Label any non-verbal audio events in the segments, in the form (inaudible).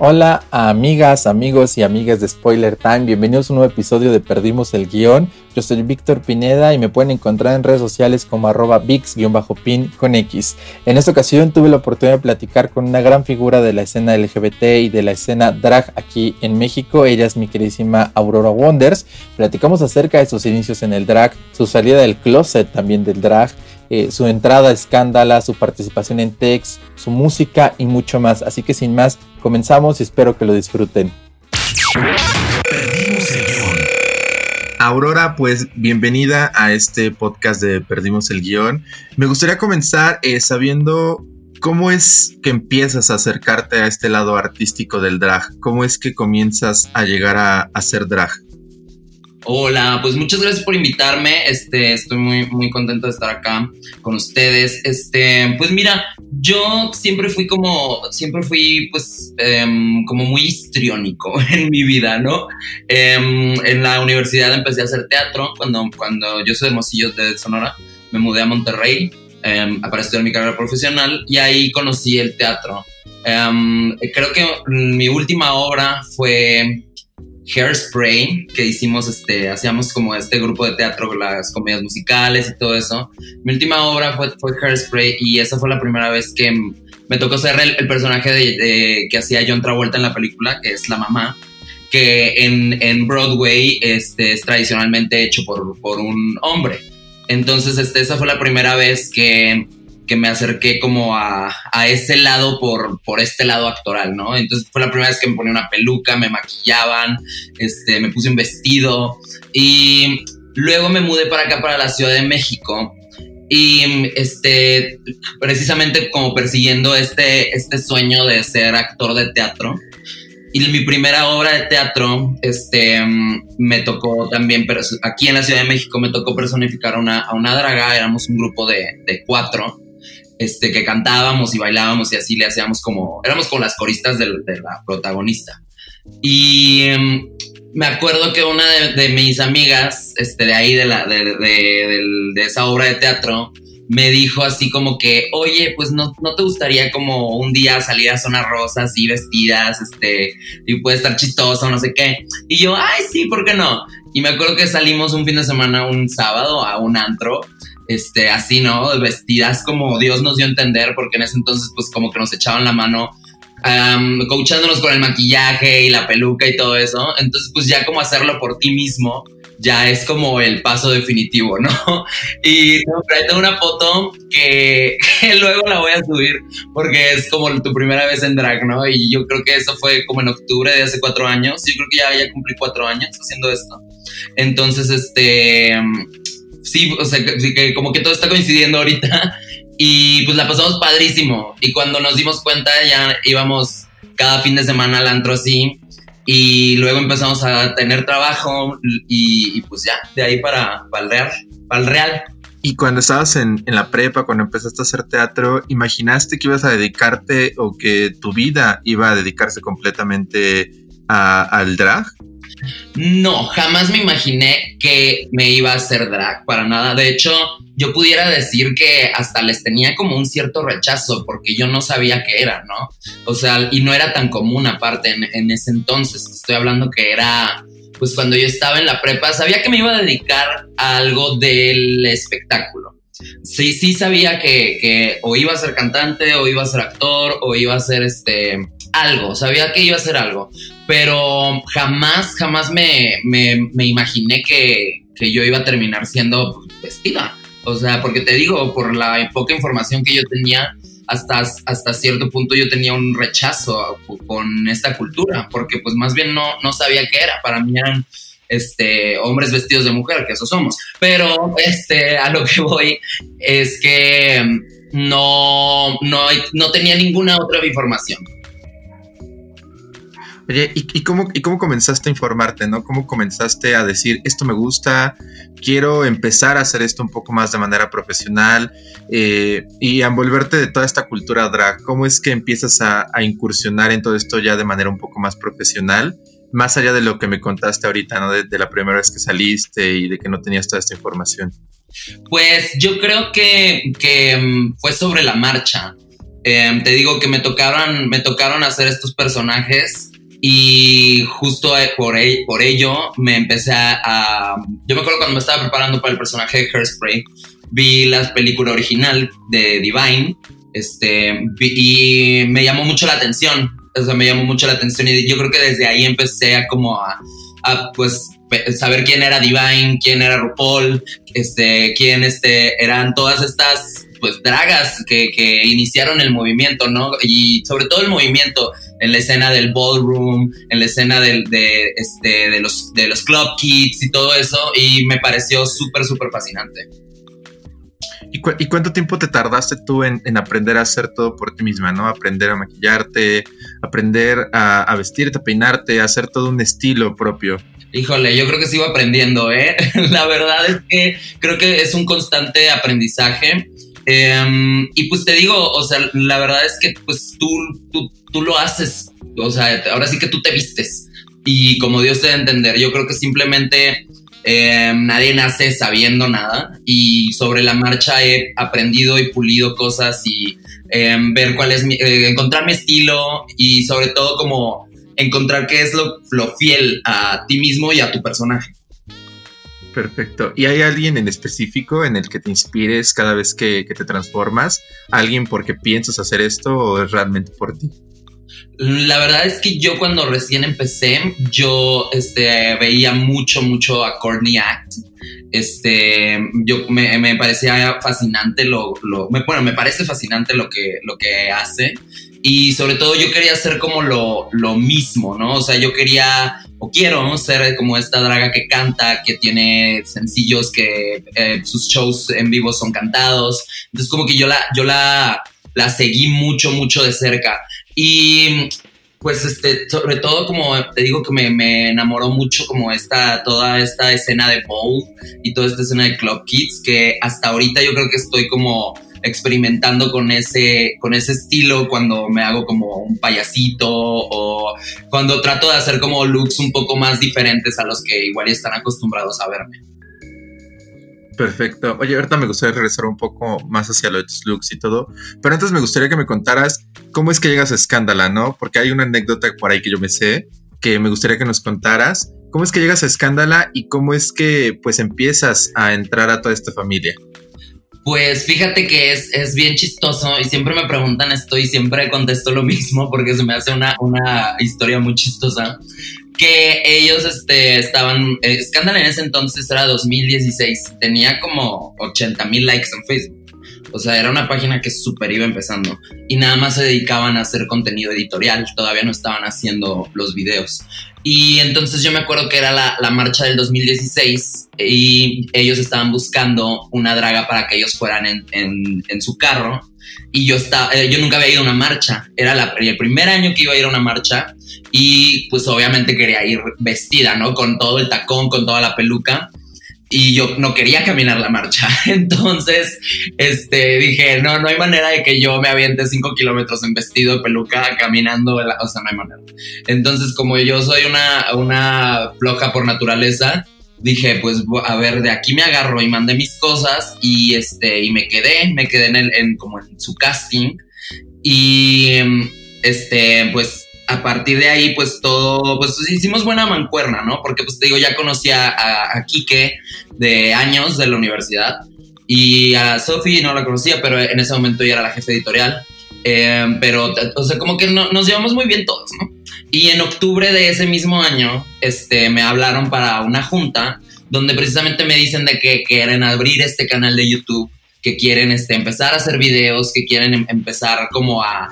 Hola amigas, amigos y amigas de Spoiler Time, bienvenidos a un nuevo episodio de Perdimos el Guión. Yo soy Víctor Pineda y me pueden encontrar en redes sociales como arroba VIX-pin con X. En esta ocasión tuve la oportunidad de platicar con una gran figura de la escena LGBT y de la escena drag aquí en México. Ella es mi queridísima Aurora Wonders. Platicamos acerca de sus inicios en el drag, su salida del closet también del drag, eh, su entrada a Escándala, su participación en Tex, su música y mucho más. Así que sin más, comenzamos y espero que lo disfruten. Aurora, pues bienvenida a este podcast de Perdimos el Guión. Me gustaría comenzar eh, sabiendo cómo es que empiezas a acercarte a este lado artístico del drag, cómo es que comienzas a llegar a hacer drag. Hola, pues muchas gracias por invitarme. Este, estoy muy, muy contento de estar acá con ustedes. Este, pues mira, yo siempre fui como, siempre fui, pues, em, como muy histriónico (laughs) en mi vida, ¿no? Em, en la universidad empecé a hacer teatro cuando, cuando yo soy de Hermosillo de Sonora. Me mudé a Monterrey um, para mi carrera profesional y ahí conocí el teatro. creo que mi última obra fue Hairspray, que hicimos, este, hacíamos como este grupo de teatro, las comedias musicales y todo eso. Mi última obra fue, fue Hairspray y esa fue la primera vez que me tocó ser el, personaje de, que hacía John Travolta en la película, que es la mamá, que en, en Broadway este, es tradicionalmente hecho por, por un hombre. Entonces, este, esa fue la primera vez que que me acerqué como a, a, ese lado por, por este lado actoral, ¿no? Entonces fue la primera vez que me ponía una peluca, me maquillaban, este, me puse un vestido y luego me mudé para acá, para la Ciudad de México y este, precisamente como persiguiendo este, este sueño de ser actor de teatro. Y mi primera obra de teatro, este, me tocó también, pero aquí en la Ciudad de México me tocó personificar a una, a una draga, éramos un grupo de, de cuatro este, que cantábamos y bailábamos y así le hacíamos como, éramos con las coristas de, la protagonista. Y em, me acuerdo que una de, mis amigas, este, de ahí, de, la, de, esa obra de teatro, me dijo así como que, oye, pues no, no te gustaría como un día salir a Zona Rosa así vestidas, este, y puede estar chistosa no sé qué. Y yo, ay, sí, ¿por qué no? Y me acuerdo que salimos un fin de semana, un sábado, a un antro, este, así, ¿no? Vestidas como Dios nos dio a entender, porque en ese entonces, pues como que nos echaban la mano, um, coachándonos con el maquillaje y la peluca y todo eso. Entonces, pues ya como hacerlo por ti mismo, ya es como el paso definitivo, ¿no? (laughs) Y tengo una foto que, luego la voy a subir porque es como tu primera vez en drag, ¿no? Y yo creo que eso fue como en octubre de hace cuatro años. Yo creo que ya, ya cumplí cuatro años haciendo esto. Entonces, este, sí, o sea, que, como que todo está coincidiendo ahorita (laughs) y pues la pasamos padrísimo. Y cuando nos dimos cuenta ya íbamos cada fin de semana al antro así y luego empezamos a tener trabajo y, pues ya, de ahí para, para el real. Y cuando estabas en, la prepa, cuando empezaste a hacer teatro, ¿imaginaste que ibas a dedicarte o que tu vida iba a dedicarse completamente al drag? No, jamás me imaginé que me iba a hacer drag, para nada. De hecho, yo pudiera decir que hasta les tenía como un cierto rechazo porque yo no sabía qué era, ¿no? O sea, y no era tan común aparte en, ese entonces. Estoy hablando que era, pues cuando yo estaba en la prepa, sabía que me iba a dedicar a algo del espectáculo. Sí, sí sabía que, o iba a ser cantante, o iba a ser actor, o iba a ser este algo, sabía que iba a ser algo, pero jamás, jamás me, me, imaginé que, yo iba a terminar siendo vestida. O sea, porque te digo, por la poca información que yo tenía, hasta, hasta cierto punto yo tenía un rechazo con esta cultura, porque pues más bien no, no sabía qué era. Para mí eran este, hombres vestidos de mujer, que eso somos. Pero este, a lo que voy es que no, no, no tenía ninguna otra información. Oye, ¿y, cómo, ¿y cómo comenzaste a informarte, no? ¿Cómo comenzaste a decir, esto me gusta, quiero empezar a hacer esto un poco más de manera profesional eh, y envolverte de toda esta cultura drag? ¿Cómo es que empiezas a, incursionar en todo esto ya de manera un poco más profesional? Más allá de lo que me contaste ahorita, ¿no? De, la primera vez que saliste y de que no tenías toda esta información. Pues yo creo que, que mm, fue sobre la marcha. Em, te digo que me me tocaron hacer estos personajes y justo eh, por, por ello me empecé a, Yo me acuerdo cuando me estaba preparando para el personaje de Hairspray, vi la película original de Divine este, y me llamó mucho la atención. O sea, me llamó mucho la atención y yo creo que desde ahí empecé a como a, a pues saber quién era Divine, quién era RuPaul, este, quién este, eran todas estas pues dragas que, que iniciaron el movimiento, ¿no? Y sobre todo el movimiento en la escena del ballroom, en la escena del, de, este, de, los, de los club kids y todo eso, y me pareció súper, súper fascinante. ¿Y, cuánto tiempo te tardaste tú en, aprender a hacer todo por ti misma, ¿no? Aprender a maquillarte, aprender a, a, vestirte, a peinarte, a hacer todo un estilo propio. Híjole, yo creo que sigo aprendiendo, ¿eh? (laughs) La verdad es que creo que es un constante aprendizaje. Em, y pues te digo, o sea, la verdad es que pues tú, tú, tú lo haces, o sea, ahora sí que tú te vistes. Y como Dios te a entender, yo creo que simplemente em, nadie nace sabiendo nada y sobre la marcha he aprendido y pulido cosas y em, ver cuál es mi, eh, encontrar mi estilo y sobre todo como encontrar qué es lo, lo fiel a ti mismo y a tu personaje. Perfecto. ¿Y hay alguien en específico en el que te inspires cada vez que, te transformas? ¿Alguien porque piensas hacer esto o es realmente por ti? La verdad es que yo cuando recién empecé, yo este, veía mucho, mucho a Courtney Act. Este, yo me, parecía fascinante lo, lo bueno, me parece fascinante lo que, lo que hace. Y sobre todo yo quería hacer como lo, lo mismo, ¿no? O sea, yo quería o quiero ser como esta draga que canta, que tiene sencillos, que eh, sus shows en vivo son cantados. Entonces como que yo la, yo la, la seguí mucho, mucho de cerca. Y pues este, sobre todo como te digo que me, me, enamoró mucho como esta, toda esta escena de Bowl y toda esta escena de Club Kids, que hasta ahorita yo creo que estoy como experimentando con ese, con ese estilo cuando me hago como un payasito o cuando trato de hacer como looks un poco más diferentes a los que igual están acostumbrados a verme. Perfecto. Oye, ahorita me gustaría regresar un poco más hacia los looks y todo, pero antes me gustaría que me contaras cómo es que llegas a Escándala, ¿no? Porque hay una anécdota por ahí que yo me sé, que me gustaría que nos contaras. ¿Cómo es que llegas a Escándala y cómo es que pues empiezas a entrar a toda esta familia? Pues fíjate que es, es bien chistoso y siempre me preguntan esto y siempre contesto lo (laughs) mismo porque se me hace una, una historia muy chistosa. Que ellos este, estaban, eh, Scandal en ese entonces era 2016, tenía como 80 mil likes en Facebook. O sea, era una página que súper iba empezando y nada más se dedicaban a hacer contenido editorial, todavía no estaban haciendo los videos. Y entonces yo me acuerdo que era la, marcha del 2016 y ellos estaban buscando una draga para que ellos fueran en, su carro. Y yo, estaba, eh, yo nunca había ido a una marcha, era la, el primer año que iba a ir a una marcha y pues obviamente quería ir vestida, ¿no? Con todo el tacón, con toda la peluca y yo no quería caminar la marcha. (laughs) Entonces, este, dije, no, no hay manera de que yo me aviente cinco kilómetros en vestido peluca caminando, o sea, no hay manera. Entonces, como yo soy una, una floja por naturaleza, dije, pues, a ver, de aquí me agarro y mandé mis cosas y, este, y me quedé, me quedé en, el, en como en su casting y, este, pues, a partir de ahí, pues todo, pues hicimos buena mancuerna, ¿no? Porque pues te digo, ya conocía a, a Quique de años de la universidad y a Sophie no la conocía, pero en ese momento ya era la jefe editorial. Eh, pero, o sea, como que nos llevamos muy bien todos, ¿no? Y en octubre de ese mismo año, este, me hablaron para una junta donde precisamente me dicen de que quieren abrir este canal de YouTube, que quieren este, empezar a hacer videos, que quieren em, empezar como a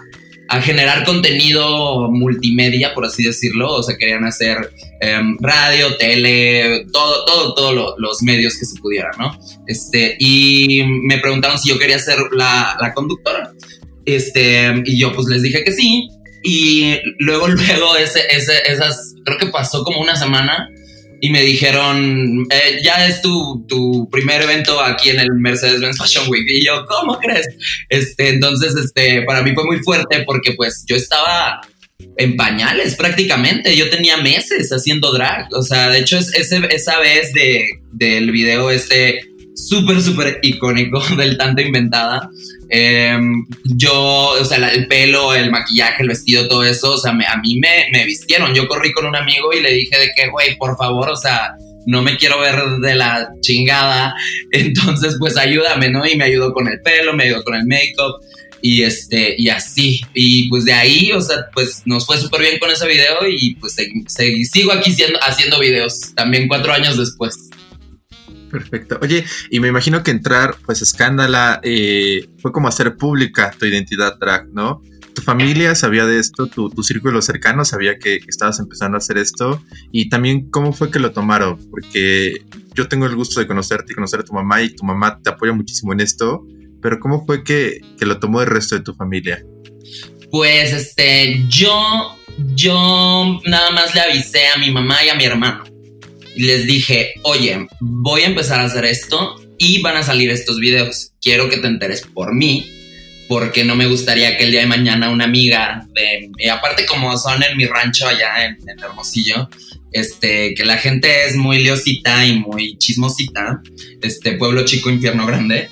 a generar contenido multimedia, por así decirlo. O sea, querían hacer em, radio, tele, todo, todo, todos los medios que se pudieran, ¿no? Este, y me preguntaron si yo quería ser la, la conductora. Este, y yo pues les dije que sí. Y luego, (laughs) luego, ese, ese, esas, creo que pasó como una semana y me dijeron, eh, ya es tu, tu, primer evento aquí en el Mercedes-Benz Fashion Week. Y yo, ¿cómo crees? Este, entonces, este, para mí fue muy fuerte porque pues yo estaba en pañales prácticamente. Yo tenía meses haciendo drag. O sea, de hecho, es, esa vez de, del video este súper, súper icónico (laughs) del tanto inventada. Em, yo, o sea, el pelo, el maquillaje, el vestido, todo eso, o sea, a mí me, me vistieron. Yo corrí con un amigo y le dije de que, güey, por favor, o sea, no me quiero ver de la chingada. (laughs) Entonces, pues ayúdame, ¿no? Y me ayudó con el pelo, me ayudó con el make-up y este y así y pues de ahí o sea pues nos fue súper bien con ese video y pues sigo aquí haciendo videos también cuatro años después Perfecto. Oye, y me imagino que entrar, pues, Escándala, eh, fue como hacer pública tu identidad drag, ¿no? Tu familia sabía de esto, tu, círculo cercano sabía que, estabas empezando a hacer esto, y también cómo fue que lo tomaron, porque yo tengo el gusto de conocerte y conocer a tu mamá, y tu mamá te apoya muchísimo en esto, pero ¿cómo fue que, que lo tomó el resto de tu familia? Pues, este, yo, yo nada más le avisé a mi mamá y a mi hermano les dije, oye, voy a empezar a hacer esto y van a salir estos videos. Quiero que te enteres por mí, porque no me gustaría que el día de mañana una amiga de, aparte como son en mi rancho allá en, Hermosillo, este, que la gente es muy leosita y muy chismosita, este pueblo chico, infierno grande.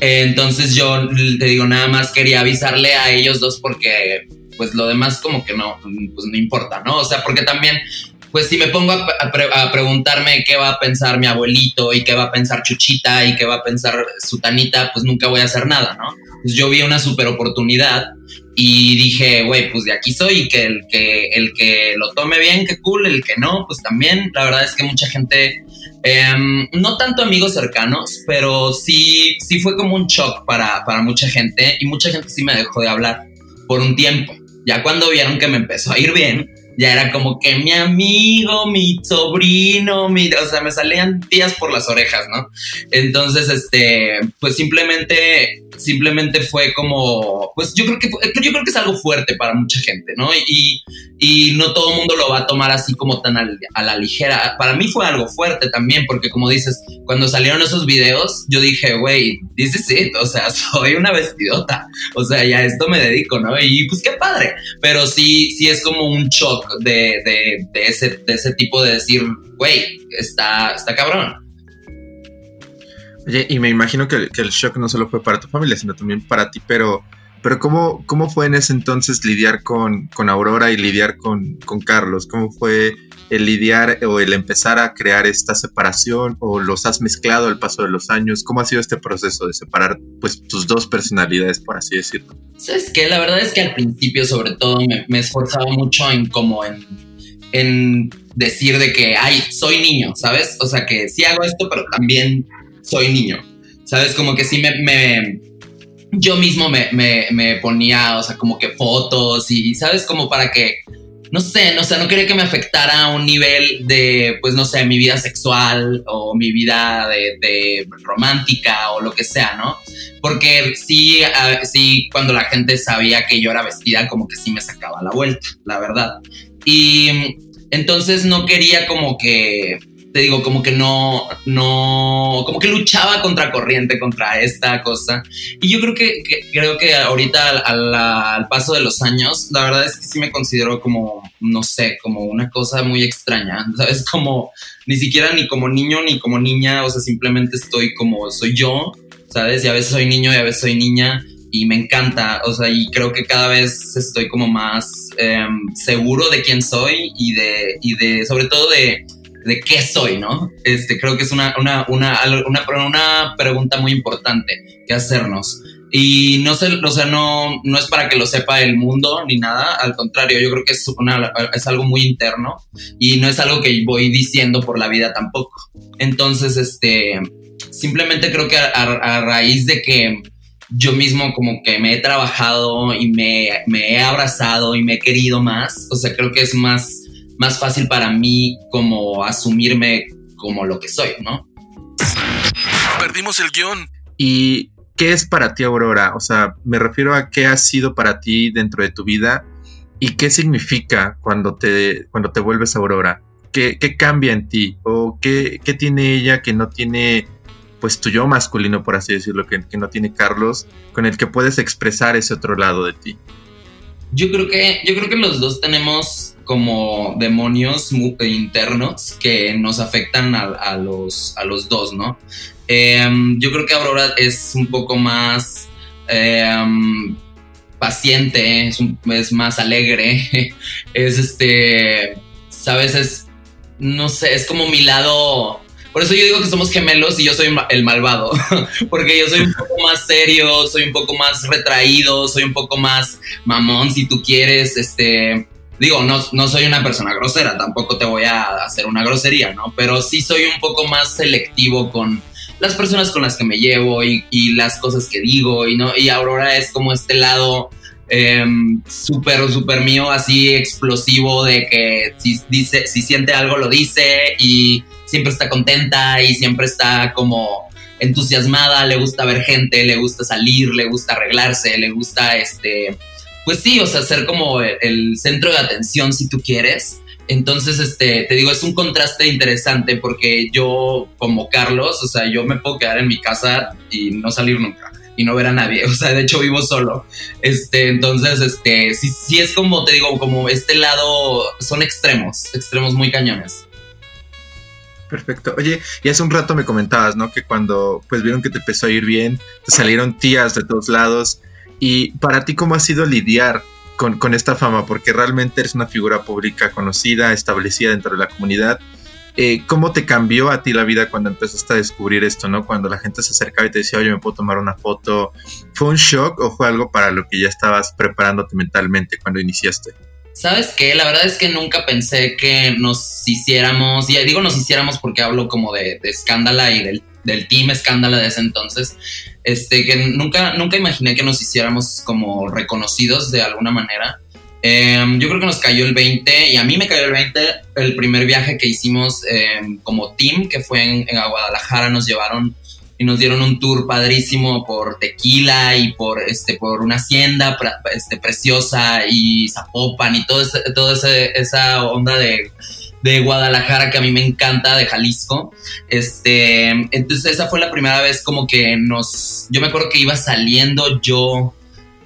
entonces yo te digo, nada más quería avisarle a ellos dos porque pues lo demás como que no, pues no importa, ¿no? O sea, porque también pues si me pongo a, preguntarme qué va a pensar mi abuelito y qué va a pensar Chuchita y qué va a pensar Sutanita, pues nunca voy a hacer nada, ¿no? Pues yo vi una super oportunidad y dije, güey, pues de aquí soy que el que, el que lo tome bien, qué cool, el que no, pues también, la verdad es que mucha gente, em, no tanto amigos cercanos, pero sí, sí fue como un shock para, para mucha gente y mucha gente sí me dejó de hablar por un tiempo. Ya cuando vieron que me empezó a ir bien, ya era como que mi amigo, mi sobrino, mi, o sea, me salían tías por las orejas, ¿no? Entonces, este, pues simplemente simplemente fue como, pues yo creo que yo creo que es algo fuerte para mucha gente, ¿no? Y, y no todo el mundo lo va a tomar así como tan a la ligera. Para mí fue algo fuerte también, porque como dices, cuando salieron esos videos, yo dije, güey, this is it, o sea, (laughs) soy una vestidota, o sea, ya esto me dedico, ¿no? Y pues qué padre, pero sí, sí es como un shock de, de, de ese, de ese tipo de decir, güey, está, está cabrón. Oye, y me imagino que, el shock no solo fue para tu familia, sino también para ti, pero, pero ¿cómo, cómo fue en ese entonces lidiar con, con Aurora y lidiar con, con, Carlos? ¿Cómo fue el lidiar o el empezar a crear esta separación o los has mezclado al paso de los años? ¿Cómo ha sido este proceso de separar pues tus dos personalidades, por así decirlo? Sabes que la verdad es que al principio sobre todo me, me esforzaba mucho en como en, en decir de que, ay, soy niño, ¿sabes? O sea que sí hago esto, pero también soy niño. ¿Sabes? Como que sí me... yo mismo me, me, ponía, o sea, como que fotos y, ¿sabes? Como para que, no sé, no, sé, no quería que me afectara a un nivel de, pues, no sé, mi vida sexual o mi vida de, romántica o lo que sea, ¿no? Porque sí, sí, cuando la gente sabía que yo era vestida, como que sí me sacaba la vuelta, la verdad. Y entonces no quería como que te digo, como que no, no, como que luchaba contra corriente, contra esta cosa. Y yo creo que, creo que ahorita al, paso de los años, la verdad es que sí me considero como, no sé, como una cosa muy extraña, (laughs) ¿sabes? Como ni siquiera ni como niño ni como niña, o sea, simplemente estoy como soy yo, ¿sabes? Y a veces soy niño y a veces soy niña y me encanta, o sea, y creo que cada vez estoy como más em, seguro de quién soy y de, y de, sobre todo de, de qué soy, ¿no? Este, creo que es una, una, una, una, pregunta muy importante que hacernos. Y no sé, o sea, no, no es para que lo sepa el mundo ni nada, al contrario, yo creo que es, una, es algo muy interno y no es algo que voy diciendo por la vida tampoco. Entonces, este, simplemente creo que a, raíz de que yo mismo como que me he trabajado y me, me he abrazado y me he querido más, o sea, creo que es más más fácil para mí como asumirme como lo que soy, ¿no? Perdimos el guion. ¿Y qué es para ti Aurora? O sea, me refiero a qué ha sido para ti dentro de tu vida ¿Y qué significa cuando te, cuando te vuelves Aurora? ¿Qué, ¿Qué, cambia en ti? ¿O qué, qué, tiene ella que no tiene, pues tu yo masculino, por así decirlo, que, que no tiene Carlos, con el que puedes expresar ese otro lado de ti? Yo creo que, yo creo que los dos tenemos como demonios internos que nos afectan a, los, a los dos, ¿no? Em, yo creo que Aurora es un poco más em, paciente, es, es, más alegre, (laughs) es este, sabes, es, no sé, es como mi lado por eso yo digo que somos gemelos y yo soy el malvado, (laughs) porque yo soy un poco más serio, soy un poco más retraído, soy un poco más mamón si tú quieres, este, digo, no, no soy una persona grosera, tampoco te voy a hacer una grosería, ¿no? Pero sí soy un poco más selectivo con las personas con las que me llevo y, las cosas que digo y no y Aurora es como este lado em, súper súper mío así explosivo de que si dice si siente algo lo dice y siempre está contenta y siempre está como entusiasmada, le gusta ver gente, le gusta salir, le gusta arreglarse, le gusta este, pues sí, o sea, ser como el, centro de atención si tú quieres. Entonces, este, te digo, es un contraste interesante porque yo, como Carlos, o sea, yo me puedo quedar en mi casa y no salir nunca y no ver a nadie. (laughs) O sea, de hecho vivo solo. Este, entonces, este, sí, sí es como, te digo, como este lado, son extremos, extremos muy cañones. Perfecto. Oye, y hace un rato me comentabas, ¿no? Que cuando pues vieron que te empezó a ir bien, te salieron tías de todos lados. Y para ti, ¿cómo ha sido lidiar con, con esta fama? Porque realmente eres una figura pública conocida, establecida dentro de la comunidad. Eh, ¿Cómo te cambió a ti la vida cuando empezaste a descubrir esto, no? Cuando la gente se acercaba y te decía, oye, ¿me puedo tomar una foto? ¿Fue un shock o fue algo para lo que ya estabas preparándote mentalmente cuando iniciaste? ¿Sabes qué? La verdad es que nunca pensé que nos hiciéramos, y digo nos hiciéramos porque hablo como de, de Escándala y del, del, team Escándala de ese entonces, este, que nunca, nunca imaginé que nos hiciéramos como reconocidos de alguna manera. Em, yo creo que nos cayó el 20 y a mí me cayó el 20 el primer viaje que hicimos em, como team, que fue en, en Guadalajara, nos llevaron y nos dieron un tour padrísimo por Tequila y por este por una hacienda este, preciosa y Zapopan y todo toda esa onda de, de, Guadalajara que a mí me encanta de Jalisco. Este entonces esa fue la primera vez como que nos yo me acuerdo que iba saliendo yo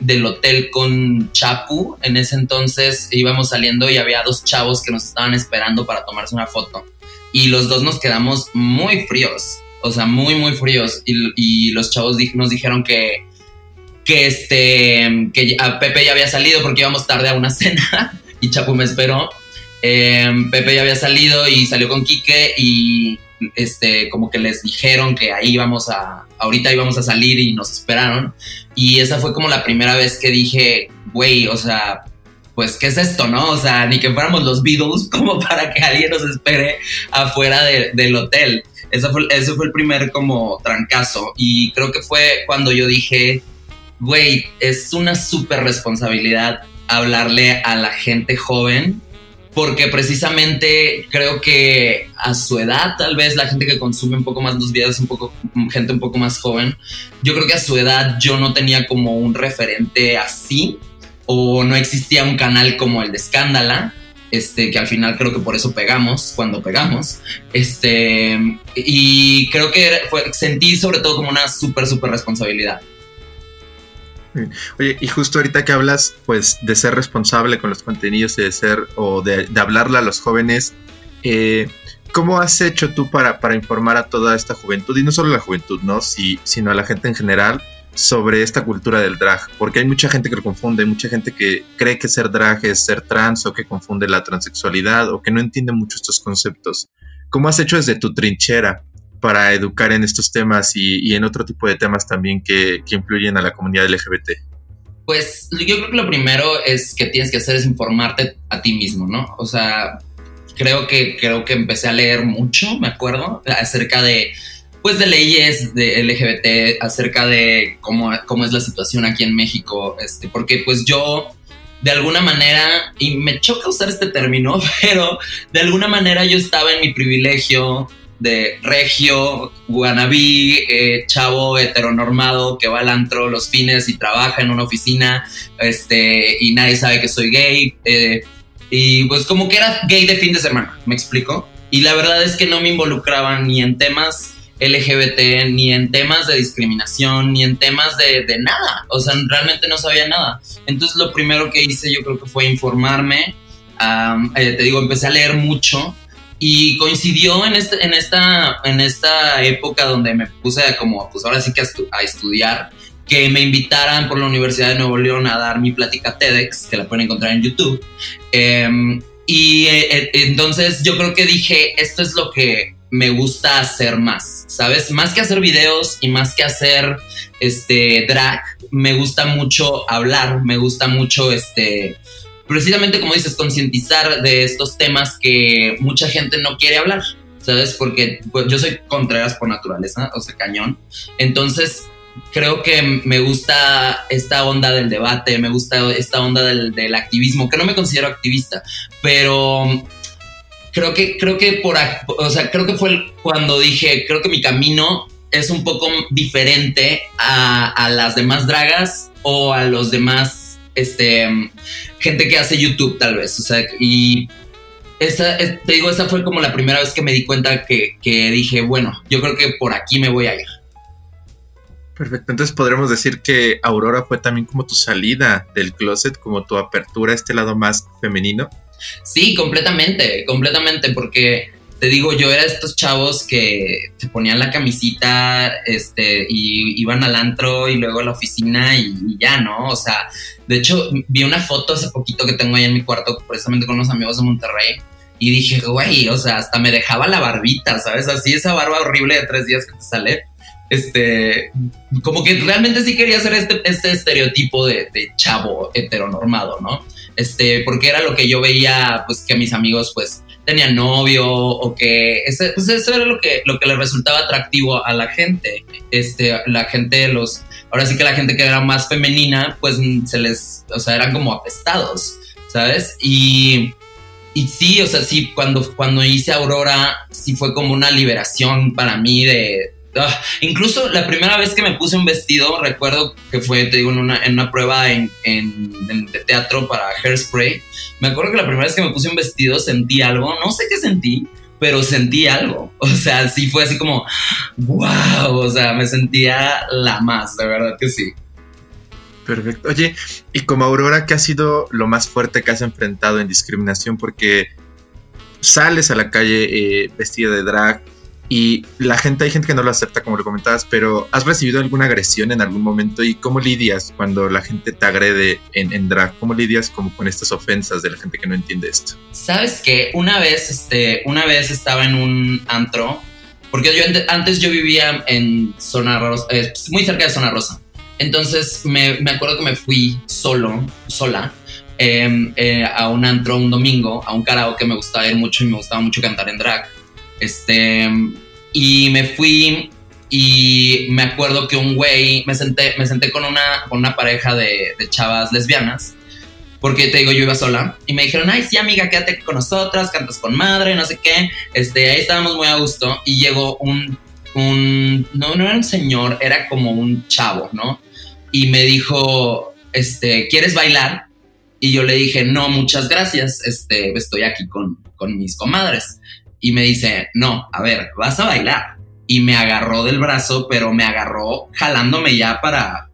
del hotel con Chapu en ese entonces íbamos saliendo y había dos chavos que nos estaban esperando para tomarse una foto. Y los dos nos quedamos muy fríos o sea, muy, muy fríos. Y, los chavos nos dijeron que, que, este, que a Pepe ya había salido porque íbamos tarde a una (laughs) cena y Chapu me esperó. Em, Pepe ya había salido y salió con Quique y este, como que les dijeron que ahí íbamos a, ahorita íbamos a salir y nos esperaron. Y esa fue como la primera vez que dije, güey, o sea, pues, ¿qué es esto, no? O sea, ni que fuéramos los Beatles (laughs) como para que alguien nos espere afuera del hotel. Eso fue, fue el primer como trancazo y creo que fue cuando yo dije, güey, es una súper responsabilidad hablarle a la gente joven porque precisamente creo que a su edad, tal vez la gente que consume un poco más los videos, un poco, gente un poco más joven, yo creo que a su edad yo no tenía como un referente así o no existía un canal como el de Escándala este, que al final creo que por eso pegamos cuando pegamos. Este, y creo que fue, sentí sobre todo como una súper, súper responsabilidad. Oye, y justo ahorita que hablas, pues, de ser responsable con los contenidos y de ser, o de, hablarle a los jóvenes, eh, ¿cómo has hecho tú para, para informar a toda esta juventud? Y no solo a la juventud, ¿no? Si, sino a la gente en general sobre esta cultura del drag, porque hay mucha gente que lo confunde, hay mucha gente que cree que ser drag es ser trans o que confunde la transexualidad o que no entiende mucho estos conceptos. ¿Cómo has hecho desde tu trinchera para educar en estos temas y, en otro tipo de temas también que, que influyen a la comunidad LGBT? Pues yo creo que lo primero es que tienes que hacer es informarte a ti mismo, ¿no? O sea, creo que creo que empecé a leer mucho, me acuerdo, acerca de pues de leyes de LGBT acerca de cómo, cómo es la situación aquí en México, este, porque pues yo de alguna manera, y me choca usar este término, (laughs) pero de alguna manera yo estaba en mi privilegio de regio, guanabí, eh, chavo heteronormado que va al antro los fines y trabaja en una oficina, este, y nadie sabe que soy gay. Eh, y pues como que era gay de fin de semana, ¿me explico? Y la verdad es que no me involucraba ni en temas LGBT, ni en temas de discriminación, ni en temas de, de, nada. O sea, realmente no sabía nada. Entonces lo primero que hice yo creo que fue informarme. Eh, te digo, empecé a leer mucho y coincidió en, este, en, esta, en esta época donde me puse como, pues ahora sí que a, estudiar, que me invitaran por la Universidad de Nuevo León a dar mi plática TEDx, que la pueden encontrar en YouTube. Em, y eh, eh, entonces yo creo que dije, esto es lo que me gusta hacer más, ¿sabes? Más que hacer videos y más que hacer este drag, me gusta mucho hablar, me gusta mucho este precisamente como dices, concientizar de estos temas que mucha gente no quiere hablar, ¿sabes? Porque pues, yo soy contreras por naturaleza, o sea, cañón. Entonces, creo que me gusta esta onda del debate, me gusta esta onda del, del activismo, que no me considero activista, pero creo que, creo que por, o sea, creo que fue cuando dije, creo que mi camino es un poco diferente a, a, las demás dragas o a los demás, este, gente que hace YouTube tal vez, o sea, y esa, te digo, esa fue como la primera vez que me di cuenta que, que dije, bueno, yo creo que por aquí me voy a ir. Perfecto, entonces podremos decir que Aurora fue también como tu salida del closet, como tu apertura a este lado más femenino. Sí, completamente, completamente, porque te digo, yo era estos chavos que se ponían la camisita, este, y iban al antro y luego a la oficina y, ya, ¿no? O sea, de hecho, vi una foto hace poquito que tengo ahí en mi cuarto, precisamente con unos amigos de Monterrey, y dije, güey, o sea, hasta me dejaba la barbita, ¿sabes? Así esa barba horrible de tres días que te sale. Este, como que realmente sí quería ser este, este estereotipo de, de chavo heteronormado, ¿no? Este, porque era lo que yo veía, pues que mis amigos, pues, tenían novio o que ese, pues eso era lo que, lo que le resultaba atractivo a la gente, este, la gente, los, ahora sí que la gente que era más femenina, pues se les, o sea, eran como apestados, ¿sabes? Y, y sí, o sea, sí, cuando, cuando hice Aurora, sí fue como una liberación para mí de, Ah, incluso la primera vez que me puse un vestido, recuerdo que fue, te digo, en una, prueba en, de teatro para Hairspray. Me acuerdo que la primera vez que me puse un vestido sentí algo, no sé qué sentí, pero sentí algo. (laughs) O sea, sí fue así como, wow, o sea, me sentía la más, de verdad que sí. Perfecto. Oye, y como Aurora, ¿qué ha sido lo más fuerte que has enfrentado en discriminación? Porque sales a la calle eh, vestida de drag, y la gente, hay gente que no lo acepta, como lo comentabas, pero ¿has recibido alguna agresión en algún momento? ¿Y cómo lidias cuando la gente te agrede en, drag? ¿Cómo lidias como con estas ofensas de la gente que no entiende esto? Sabes que una vez, este, una vez estaba en un antro, porque yo antes yo vivía en Zona Rosa, eh, muy cerca de Zona Rosa. Entonces me, me acuerdo que me fui solo, sola, em, eh, a un antro un domingo, a un karaoke me gustaba ir mucho y me gustaba mucho cantar en drag este, y me fui y me acuerdo que un güey, me senté, me senté con una, con una pareja de, chavas lesbianas, porque te digo, yo iba sola, y me dijeron, ay, sí, amiga, quédate con nosotras, cantas con madre, no sé qué, este, ahí estábamos muy a gusto, y llegó un, un, no, no era un señor, era como un chavo, ¿no? Y me dijo, este, ¿quieres bailar? Y yo le dije, no, muchas gracias, este, estoy aquí con, con mis comadres y me dice, no, a ver, vas a bailar. Y me agarró del brazo, pero me agarró jalándome ya para,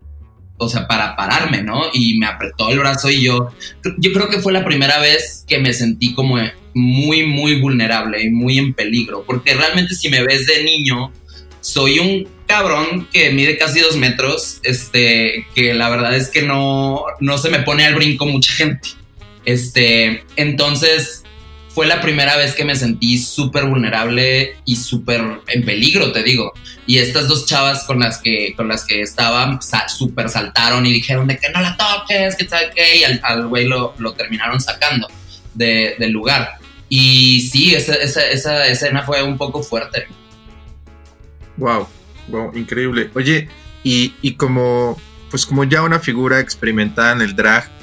o sea, para pararme, ¿no? Y me apretó el brazo y yo, yo creo que fue la primera vez que me sentí como muy, muy vulnerable y muy en peligro, porque realmente si me ves de niño, soy un cabrón que mide casi dos metros, este, que la verdad es que no, no se me pone al brinco mucha gente. Este, entonces, fue la primera vez que me sentí súper vulnerable y súper en peligro, te digo. Y estas dos chavas con las que, con las que estaba súper saltaron y dijeron de que no la toques, que sabe qué, y al, güey lo, terminaron sacando del lugar. Y sí, esa, esa, escena fue un poco fuerte. Wow, wow, increíble. Oye, y, y como, pues como ya una figura experimentada en el drag,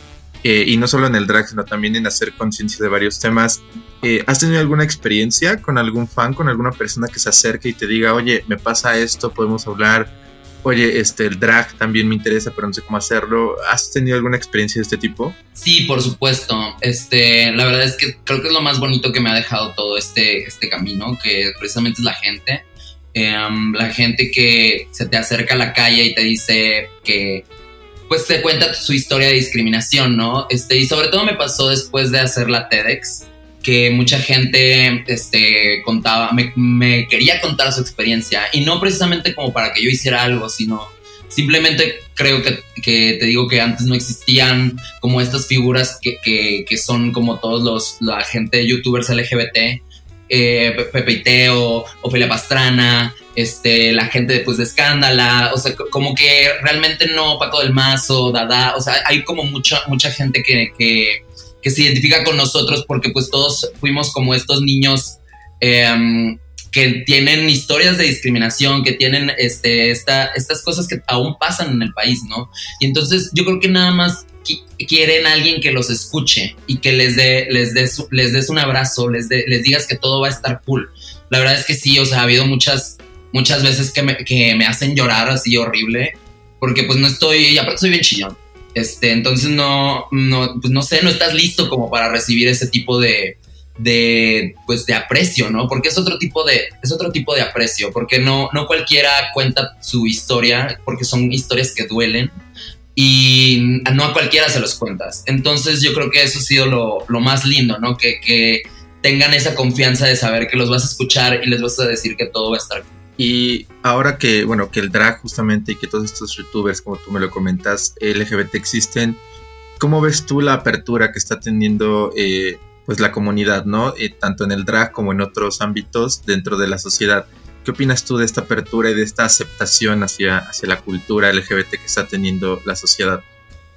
eh, y no solo en el drag, sino también en hacer conciencia de varios temas. Eh, ¿Has tenido alguna experiencia con algún fan, con alguna persona que se acerque y te diga, oye, me pasa esto, podemos hablar? Oye, este, el drag también me interesa, pero no sé cómo hacerlo. ¿Has tenido alguna experiencia de este tipo? Sí, por supuesto. Este, la verdad es que creo que es lo más bonito que me ha dejado todo este, este camino, que precisamente es la gente. Em, la gente que se te acerca a la calle y te dice que pues te cuenta su historia de discriminación, ¿no? Este, y sobre todo me pasó después de hacer la TEDx, que mucha gente este, contaba, me, quería contar su experiencia, y no precisamente como para que yo hiciera algo, sino simplemente creo que, que te digo que antes no existían como estas figuras que, que, son como todos los, la gente youtubers LGBT, eh, Pepe Teo, Ofelia Pastrana, este, la gente después de Escándala, o sea, como que realmente no Paco del Mazo, Dada, o sea, hay como mucha, mucha gente que, que, se identifica con nosotros porque pues todos fuimos como estos niños em, que tienen historias de discriminación, que tienen este, esta, estas cosas que aún pasan en el país, ¿no? Y entonces yo creo que nada más quieren alguien que los escuche y que les dé les des, les un abrazo, les, les digas que todo va a estar cool. La verdad es que sí, o sea, ha habido muchas, muchas veces que me, que me hacen llorar así horrible, porque pues no estoy, y aparte soy bien chillón. Este, entonces no, no, pues no sé, no estás listo como para recibir ese tipo de, de, pues de aprecio, ¿no? Porque es otro tipo de, es otro tipo de aprecio, porque no, no cualquiera cuenta su historia, porque son historias que duelen y no a cualquiera se los cuentas. Entonces yo creo que eso ha sido lo, lo más lindo, ¿no? Que, que, tengan esa confianza de saber que los vas a escuchar y les vas a decir que todo va a estar y ahora que, bueno, que el drag justamente y que todos estos youtubers, como tú me lo comentas, LGBT existen, ¿cómo ves tú la apertura que está teniendo eh, pues la comunidad, ¿no? Eh, tanto en el drag como en otros ámbitos dentro de la sociedad. ¿Qué opinas tú de esta apertura y de esta aceptación hacia, hacia la cultura LGBT que está teniendo la sociedad?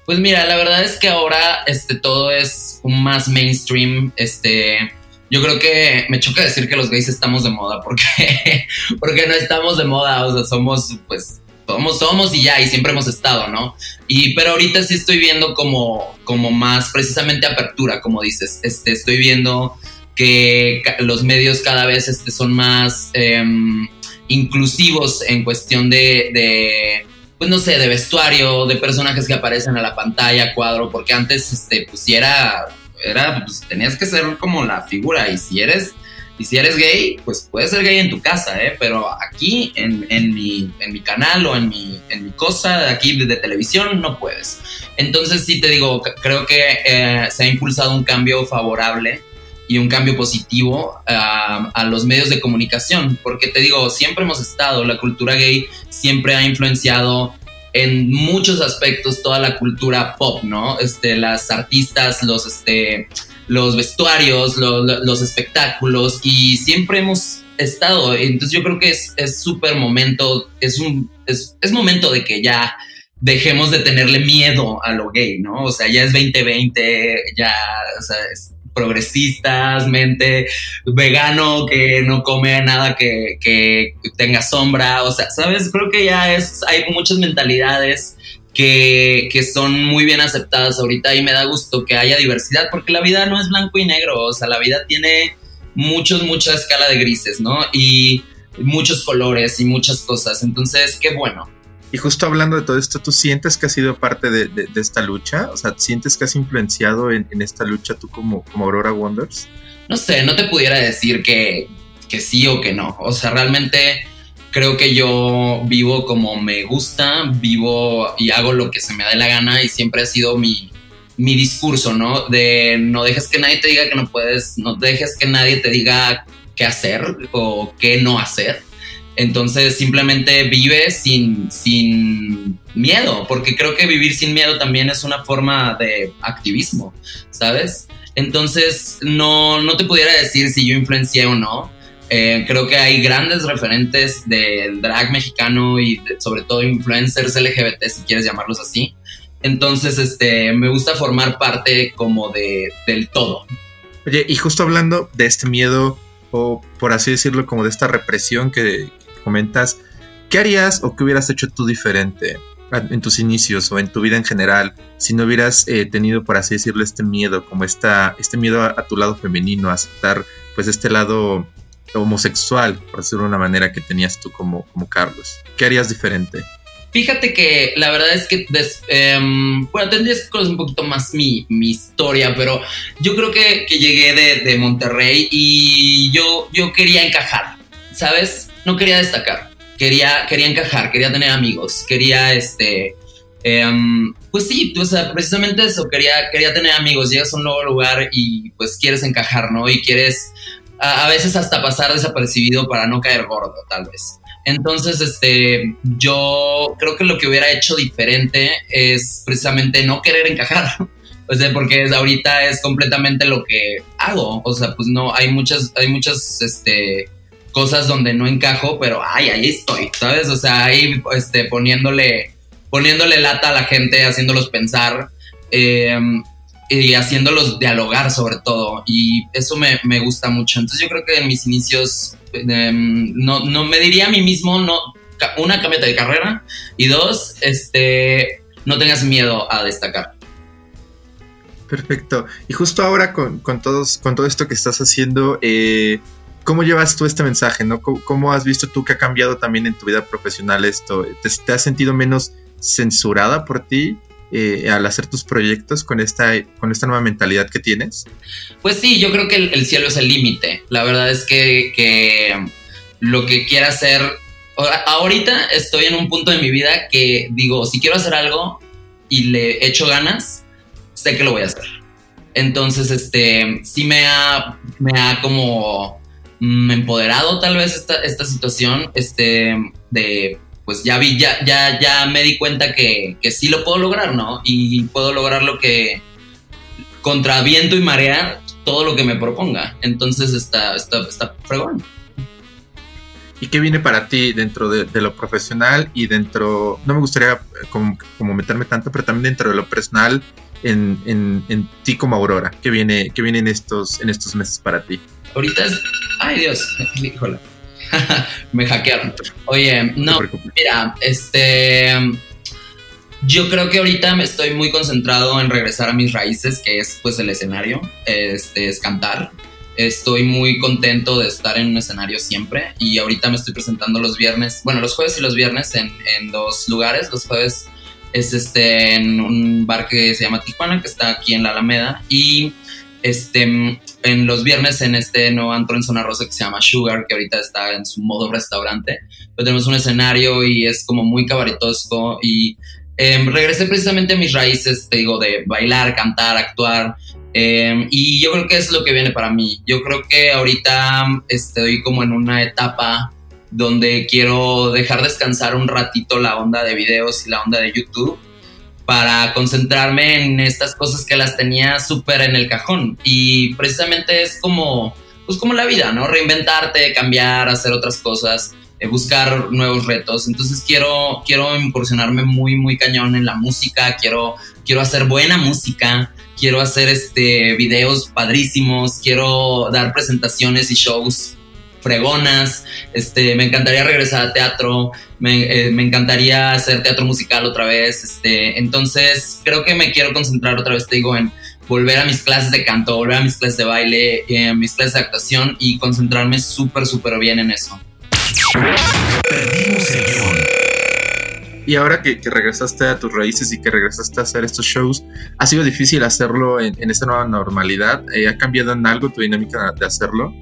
Pues mira, la verdad es que ahora este, todo es más mainstream. Este, yo creo que me choca decir que los gays estamos de moda porque, (laughs) porque no estamos de moda, o sea, somos pues somos, somos y ya, y siempre hemos estado, ¿no? Y, pero ahorita sí estoy viendo como, como más precisamente apertura, como dices, este, estoy viendo que los medios cada vez este, son más em, inclusivos en cuestión de, pues no sé, de vestuario, de personajes que aparecen a la pantalla, cuadro, porque antes, este, pues era, era, pues tenías que ser como la figura y si eres, y si eres gay, pues puedes ser gay en tu casa, ¿eh? Pero aquí, en, en, mi, en mi canal o en mi, en mi cosa, aquí de, televisión, no puedes. Entonces sí te digo, creo que eh, se ha impulsado un cambio favorable y un cambio positivo a, los medios de comunicación, porque te digo, siempre hemos estado, la cultura gay siempre ha influenciado en muchos aspectos toda la cultura pop, ¿no? Este, las artistas, los, este, los vestuarios, los espectáculos, y siempre hemos estado. Entonces yo creo que es súper momento, es un, es, es momento de que ya dejemos de tenerle miedo a lo gay, ¿no? O sea, ya es 2020, ya, o sea, es, progresistas, mente vegano que no come nada que, tenga sombra, o sea, ¿sabes? Creo que ya es, hay muchas mentalidades que, que, son muy bien aceptadas ahorita y me da gusto que haya diversidad porque la vida no es blanco y negro, o sea, la vida tiene muchos, mucha escala de grises, ¿no? Y muchos colores y muchas cosas, entonces, qué bueno. Y justo hablando de todo esto, ¿tú sientes que has sido parte de, esta lucha? O sea, ¿sientes que has influenciado en, esta lucha tú como, como Aurora Wonders? No sé, no te pudiera decir que, que sí o que no. O sea, realmente creo que yo vivo como me gusta, vivo y hago lo que se me dé la gana y siempre ha sido mi, mi discurso, ¿no? De no dejes que nadie te diga que no puedes, no dejes que nadie te diga qué hacer o qué no hacer. Entonces simplemente vive sin, sin miedo, porque creo que vivir sin miedo también es una forma de activismo, ¿sabes? Entonces no, no te pudiera decir si yo influencié o no. Eh, creo que hay grandes referentes del drag mexicano y sobre todo influencers LGBT, si quieres llamarlos así. Entonces, este, me gusta formar parte como de, del todo. Oye, y justo hablando de este miedo, o por así decirlo, como de esta represión que, comentas, ¿qué harías o qué hubieras hecho tú diferente? en tus inicios o en tu vida en general, si no hubieras eh, tenido, por así decirlo, este miedo, como esta, este miedo a, tu lado femenino, a aceptar pues este lado homosexual, por decirlo de una manera que tenías tú como, Carlos? ¿Qué harías diferente? Fíjate que la verdad es que, em, bueno, tendrías que conocer un poquito más mi, mi historia, pero yo creo que, que llegué de, de, Monterrey y yo, yo quería encajar, ¿sabes? No quería destacar, quería, quería encajar, quería tener amigos, quería, este, em, pues sí, o sea, precisamente eso, quería, quería tener amigos, llegas a un nuevo lugar y pues quieres encajar, ¿no? Y quieres a, a veces hasta pasar desapercibido para no caer gordo, tal vez. Entonces, este, yo creo que lo que hubiera hecho diferente es precisamente no querer encajar. (laughs) O sea, porque ahorita es completamente lo que hago. O sea, pues no, hay muchas, hay muchas, este, cosas donde no encajo, pero ay, ahí estoy, ¿sabes? O sea, ahí, este, poniéndole, poniéndole lata a la gente, haciéndolos pensar. Eh, y haciéndolos dialogar sobre todo y eso me, me, gusta mucho. Entonces yo creo que en mis inicios em, no, no, me diría a mí mismo, no, una, cámbiate de carrera y dos, este, no tengas miedo a destacar. Perfecto. Y justo ahora con, con todos, con todo esto que estás haciendo, eh, ¿cómo llevas tú este mensaje? ¿no? ¿Cómo, has visto tú que ha cambiado también en tu vida profesional esto? te has sentido menos censurada por ti? Eh, al hacer tus proyectos con esta, con esta nueva mentalidad que tienes? Pues sí, yo creo que el, cielo es el límite. La verdad es que, lo que quiera hacer, ahorita estoy en un punto de mi vida que digo, si quiero hacer algo y le echo ganas, sé que lo voy a hacer. Entonces, este, sí me ha, me ha como empoderado tal vez esta, esta situación, este, de pues ya vi, ya, ya, ya me di cuenta que, que sí lo puedo lograr, ¿no? Y puedo lograr lo que, contra viento y marea, todo lo que me proponga. Entonces está, está, está fregón. ¿Y qué viene para ti dentro de, lo profesional y dentro, no me gustaría como, como, meterme tanto, pero también dentro de lo personal en, en, en ti como Aurora? ¿Qué viene, qué viene en, estos, en estos meses para ti? Ahorita es, ay Dios, (laughs) híjole (laughs) me hackearon. Oye, no, mira, este. Yo creo que ahorita me estoy muy concentrado en regresar a mis raíces, que es pues el escenario, este es cantar. Estoy muy contento de estar en un escenario siempre y ahorita me estoy presentando los viernes, bueno, los jueves y los viernes en, en dos lugares. Los jueves es este en un bar que se llama Tijuana, que está aquí en la Alameda, y este, en los viernes en este nuevo antro en Zona Rosa que se llama Sugar, que ahorita está en su modo restaurante. Pero tenemos un escenario y es como muy cabaretosco y em, regresé precisamente a mis raíces, te digo, de bailar, cantar, actuar. Em, y yo creo que es lo que viene para mí. Yo creo que ahorita estoy como en una etapa donde quiero dejar descansar un ratito la onda de videos y la onda de YouTube para concentrarme en estas cosas que las tenía súper en el cajón. Y precisamente es como, pues como la vida, ¿no? Reinventarte, cambiar, hacer otras cosas, eh, buscar nuevos retos. Entonces quiero, quiero incursionarme muy, muy cañón en la música, quiero, quiero hacer buena música, quiero hacer este, videos padrísimos, quiero dar presentaciones y shows fregonas, este, me encantaría regresar a teatro, me, eh, me, encantaría hacer teatro musical otra vez, este, entonces creo que me quiero concentrar otra vez, te digo, en volver a mis clases de canto, volver a mis clases de baile, eh, mis clases de actuación y concentrarme súper, súper bien en eso. Perdimos el guion. Y ahora que, que, regresaste a tus raíces y que regresaste a hacer estos shows, ¿ha sido difícil hacerlo en, en esta nueva normalidad? Eh, ¿Ha cambiado en algo tu dinámica de hacerlo?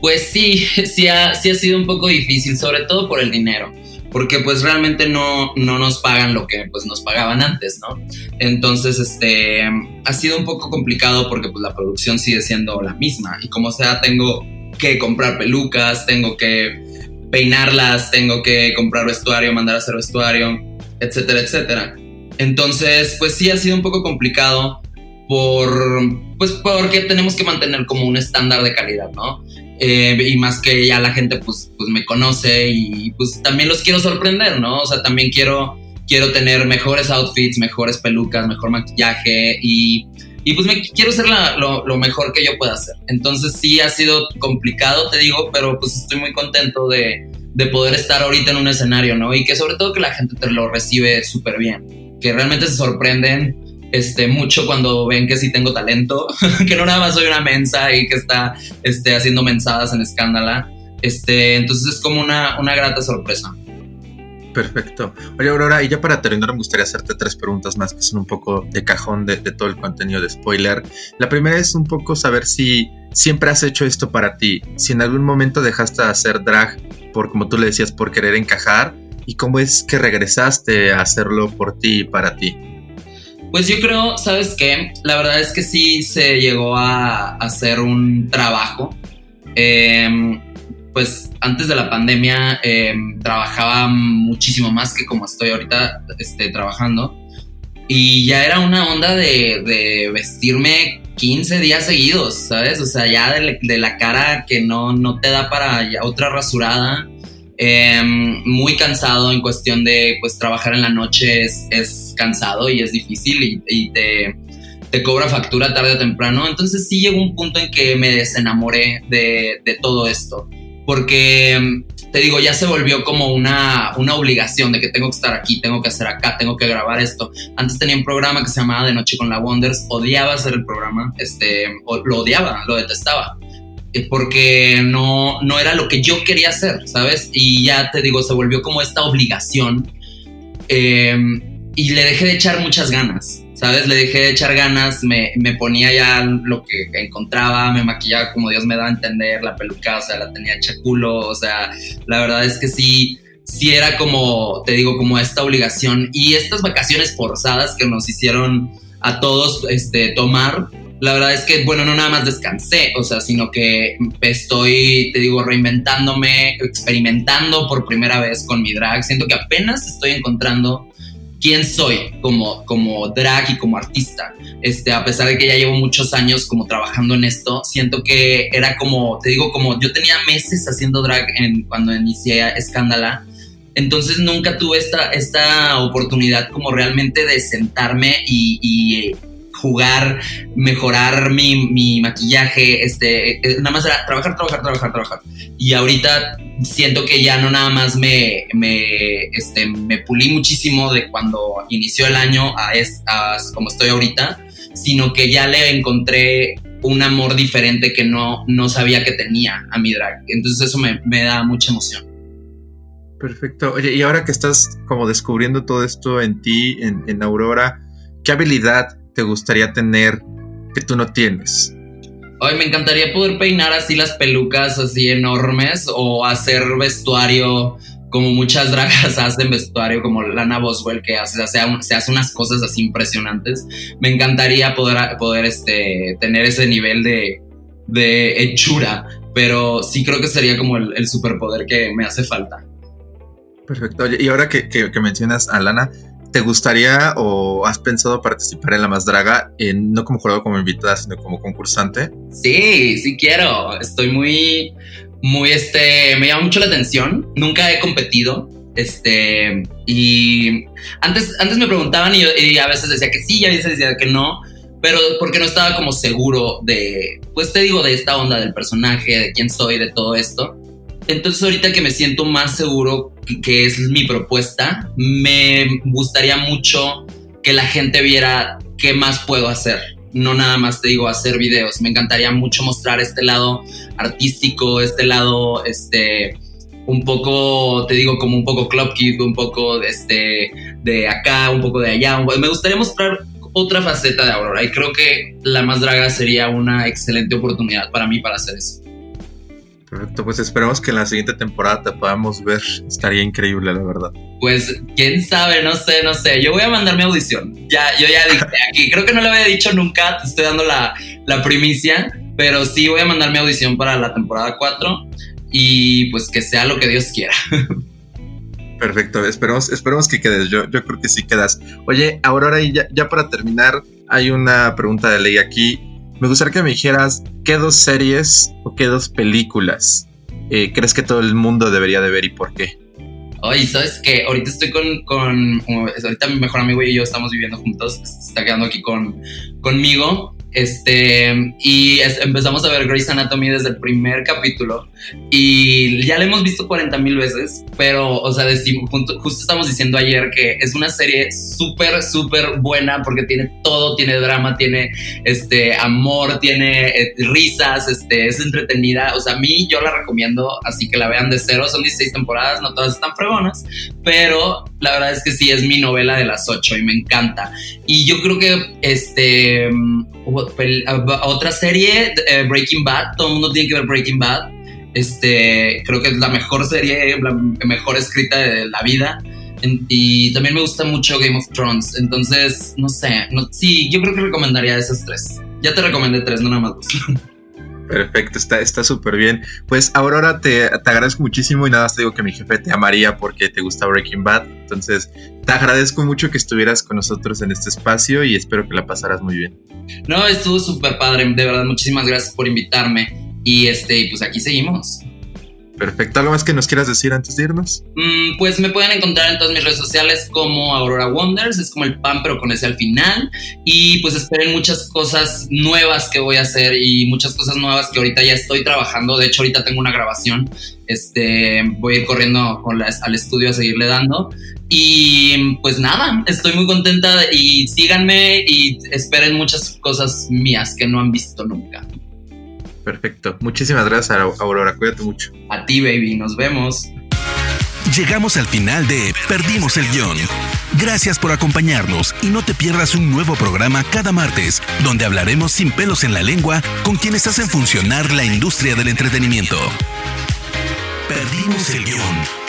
Pues sí, (laughs) sí ha, sí ha sido un poco difícil, sobre todo por el dinero porque pues realmente no, no nos pagan lo que pues nos pagaban antes, ¿no? Entonces, este, ha sido un poco complicado porque pues la producción sigue siendo la misma y como sea, tengo que comprar pelucas, tengo que peinarlas, tengo que comprar vestuario, mandar a hacer vestuario, etcétera, etcétera. Entonces, pues sí ha sido un poco complicado por, pues porque tenemos que mantener como un estándar de calidad, ¿no? Eh, y más que ya la gente pues, pues me conoce y pues también los quiero sorprender, ¿no? O sea, también quiero, quiero tener mejores outfits, mejores pelucas, mejor maquillaje y, y pues me quiero ser lo, lo, mejor que yo pueda hacer. Entonces sí ha sido complicado, te digo, pero pues estoy muy contento de, de poder estar ahorita en un escenario, ¿no? Y que sobre todo que la gente te lo recibe súper bien, que realmente se sorprenden este, mucho cuando ven que sí tengo talento, (laughs) que no nada más soy una mensa y que está este, haciendo mensadas en escándala. Este, entonces es como una, una grata sorpresa. Perfecto. Oye, Aurora, y ya para terminar, me gustaría hacerte tres preguntas más que son un poco de cajón de, todo el contenido de spoiler. La primera es un poco saber si siempre has hecho esto para ti, si en algún momento dejaste de hacer drag por, como tú le decías, por querer encajar, y cómo es que regresaste a hacerlo por ti y para ti. Pues yo creo, ¿sabes qué? La verdad es que sí se llegó a hacer un trabajo. Eh, pues antes de la pandemia em, trabajaba muchísimo más que como estoy ahorita este, trabajando. Y ya era una onda de, vestirme 15 días seguidos, ¿sabes? O sea, ya de, la cara que no, no te da para otra rasurada. Em, muy cansado en cuestión de, pues, trabajar en la noche es, es cansado y es difícil y, te, te, cobra factura tarde o temprano. Entonces sí llegó un punto en que me desenamoré de, de todo esto porque te digo, ya se volvió como una, una obligación de que tengo que estar aquí, tengo que hacer acá, tengo que grabar esto. Antes tenía un programa que se llamaba De Noche con la Wonders, odiaba hacer el programa, este, lo odiaba, lo detestaba, eh, porque no, no era lo que yo quería hacer, ¿sabes? Y ya te digo, se volvió como esta obligación eh, y le dejé de echar muchas ganas. ¿sabes? Le dejé de echar ganas, me, me, ponía ya lo que encontraba, me maquillaba como Dios me da a entender, la peluca, o sea, la tenía hecha culo, o sea, la verdad es que sí, sí era como, te digo, como esta obligación y estas vacaciones forzadas que nos hicieron a todos este, tomar. La verdad es que, bueno, no nada más descansé, o sea, sino que estoy, te digo, reinventándome, experimentando por primera vez con mi drag. Siento que apenas estoy encontrando quién soy como, como drag y como artista. Este, a pesar de que ya llevo muchos años como trabajando en esto, siento que era como, te digo, como yo tenía meses haciendo drag en, cuando inicié Escándala. Entonces nunca tuve esta, esta oportunidad como realmente de sentarme y, jugar, mejorar mi, mi, maquillaje, este, eh, nada más era trabajar, trabajar, trabajar, trabajar. Y ahorita siento que ya no nada más me, me, este, me pulí muchísimo de cuando inició el año a, es, como estoy ahorita, sino que ya le encontré un amor diferente que no, no sabía que tenía a mi drag. Entonces eso me, me da mucha emoción. Perfecto. Oye, y ahora que estás como descubriendo todo esto en ti, en, en Aurora, ¿qué habilidad te gustaría tener que tú no tienes? Ay, me encantaría poder peinar así las pelucas así enormes o hacer vestuario como muchas dragas (laughs) hacen vestuario, como Lana Boswell que hace, se hace unas cosas así impresionantes. Me encantaría poder, poder este, tener ese nivel de, de hechura, pero sí creo que sería como el, superpoder que me hace falta. Perfecto. y ahora que, que, que mencionas a Lana, ¿Te gustaría o has pensado participar en La Más Draga, no como jurado como invitada, sino como concursante? Sí, sí quiero. Estoy muy, muy, este, me llama mucho la atención. Nunca he competido. Este, y antes, antes me preguntaban y, y a veces decía que sí y a veces decía que no, pero porque no estaba como seguro de, pues te digo, de esta onda del personaje, de quién soy, de todo esto. Entonces ahorita que me siento más seguro que es mi propuesta, me gustaría mucho que la gente viera qué más puedo hacer. No nada más te digo hacer videos. Me encantaría mucho mostrar este lado artístico, este lado, este, un poco, te digo, como un poco Club Kid, un poco de, este, de acá, un poco de allá. Me gustaría mostrar otra faceta de Aurora y creo que La Más Draga sería una excelente oportunidad para mí para hacer eso. Perfecto, pues esperamos que en la siguiente temporada te podamos ver. Estaría increíble, la verdad. Pues quién sabe, no sé, no sé. Yo voy a mandar mi audición. Ya, yo ya dije aquí, creo que no lo había dicho nunca, te estoy dando la, la primicia, pero sí voy a mandar mi audición para la temporada 4 y pues que sea lo que Dios quiera. Perfecto, esperemos, esperemos que quedes. Yo, yo creo que sí quedas. Oye, Aurora, y ya, ya para terminar, hay una pregunta de ley aquí me gustaría que me dijeras qué dos series o qué dos películas eh, crees que todo el mundo debería de ver y por qué. Oye, ¿sabes qué? Ahorita estoy con, con ahorita mi mejor amigo y yo estamos viviendo juntos, está quedando aquí con, conmigo Este, y empezamos a ver Grey's Anatomy desde el primer capítulo y ya la hemos visto 40 mil veces, pero, o sea, decimos, justo estamos diciendo ayer que es una serie súper, súper buena porque tiene todo, tiene drama, tiene este amor, tiene eh, risas, este, es entretenida. O sea, a mí yo la recomiendo, así que la vean de cero. Son 16 temporadas, no todas están fregonas, pero la verdad es que sí es mi novela de las 8 y me encanta. Y yo creo que este otra serie, eh, Breaking Bad, todo el mundo tiene que ver Breaking Bad. Este, creo que es la mejor serie, la mejor escrita de la vida. y también me gusta mucho Game of Thrones. Entonces, no sé, no, sí, yo creo que recomendaría esas tres. Ya te recomendé tres, no nada más dos. (laughs) Perfecto, está súper bien. Pues Aurora, te, te agradezco muchísimo y nada más te digo que mi jefe te amaría porque te gusta Breaking Bad. Entonces, te agradezco mucho que estuvieras con nosotros en este espacio y espero que la pasaras muy bien. No, estuvo súper padre, de verdad, muchísimas gracias por invitarme. Y este, pues aquí seguimos. Perfecto. ¿Algo más que nos quieras decir antes de irnos? Mm, pues me pueden encontrar en todas mis redes sociales como Aurora Wonders, es como el pan pero con ese al final. Y pues esperen muchas cosas nuevas que voy a hacer y muchas cosas nuevas que ahorita ya estoy trabajando. De hecho, ahorita tengo una grabación. Este, voy a ir corriendo al estudio a seguirle dando. Y pues nada, estoy muy contenta y síganme y esperen muchas cosas mías que no han visto nunca. Perfecto. Muchísimas gracias, Aurora. Cuídate mucho. A ti, baby. Nos vemos. Llegamos al final de Perdimos el guion. Gracias por acompañarnos y no te pierdas un nuevo programa cada martes, donde hablaremos sin pelos en la lengua con quienes hacen funcionar la industria del entretenimiento. Perdimos el guion.